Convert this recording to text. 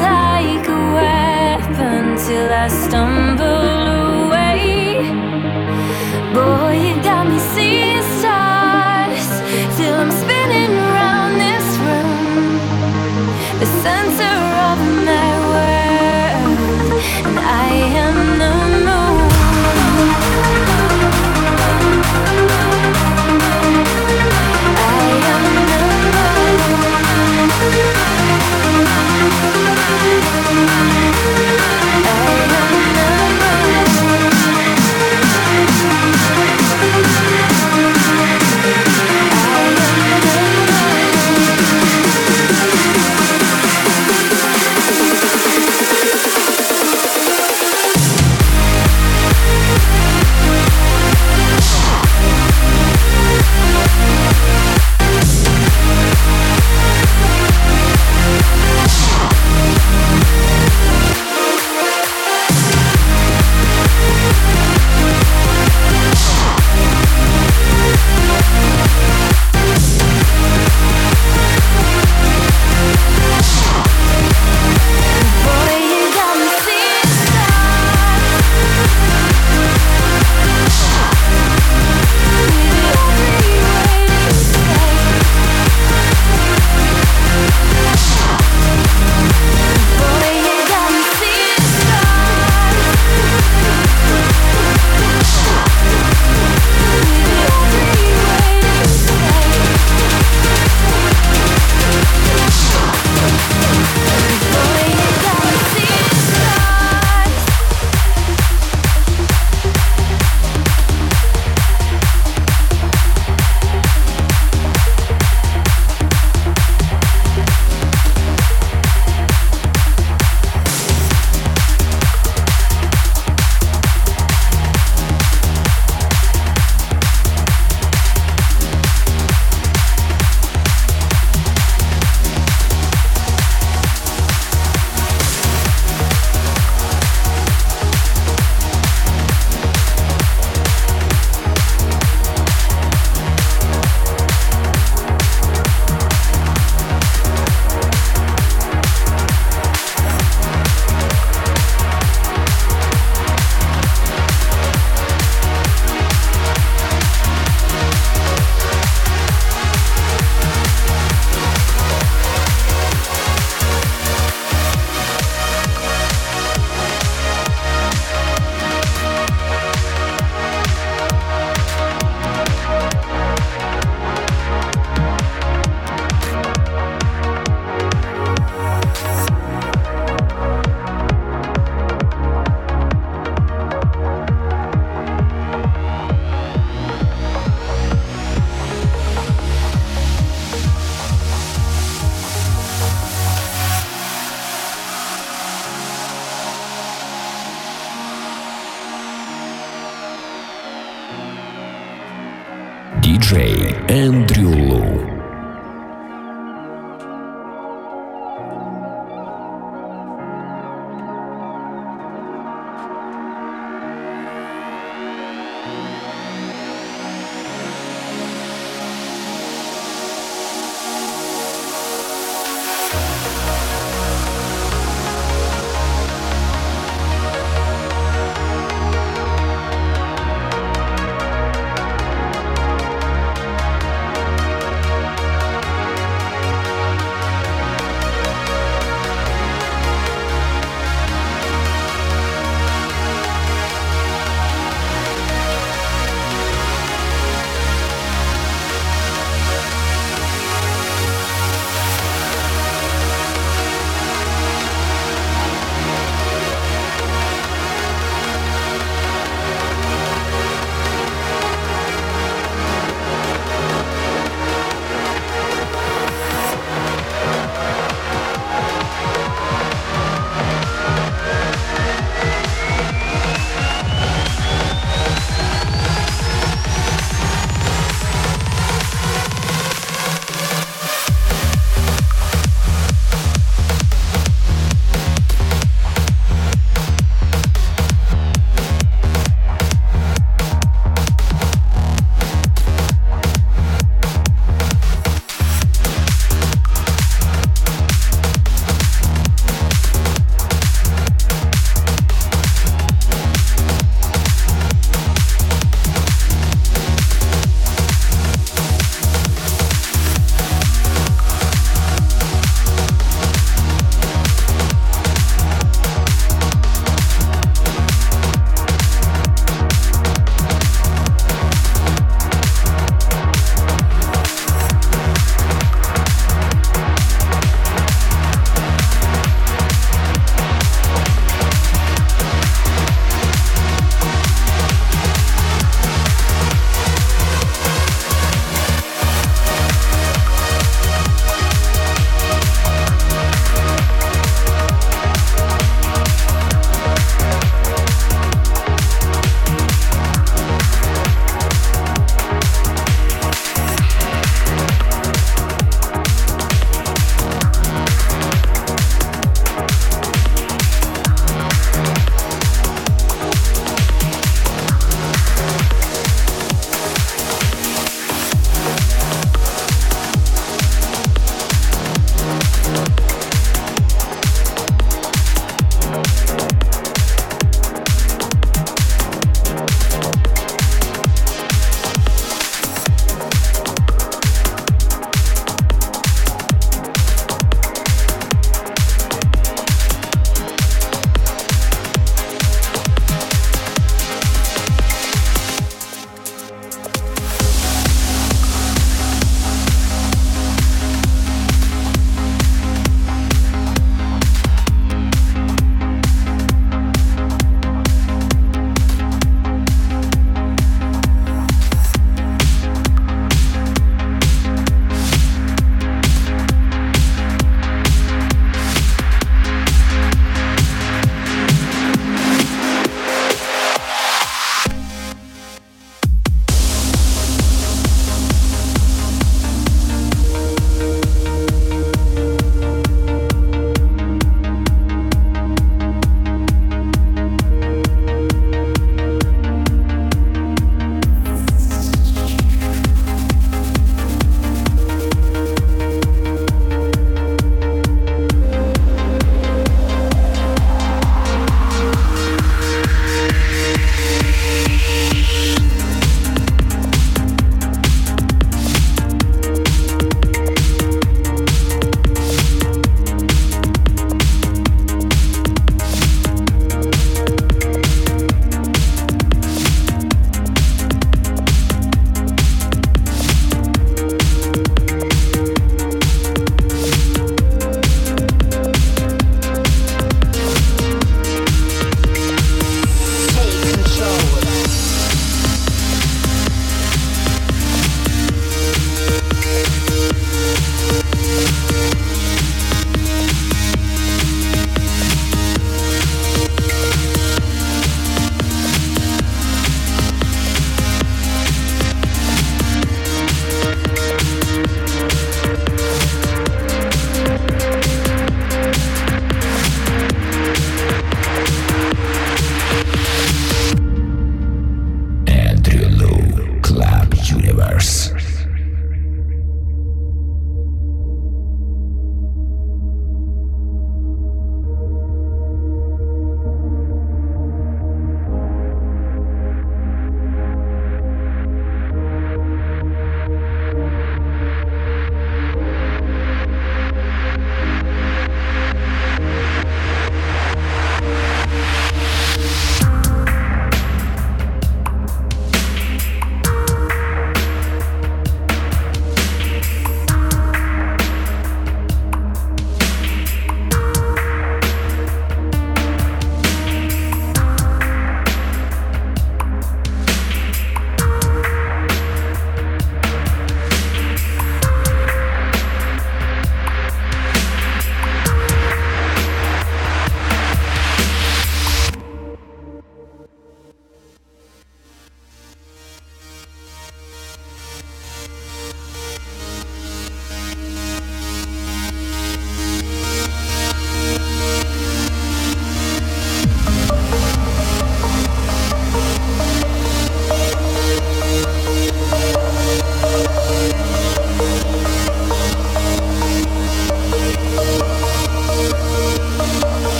like a I stumble away. Boy, you got me seeing stars. Thank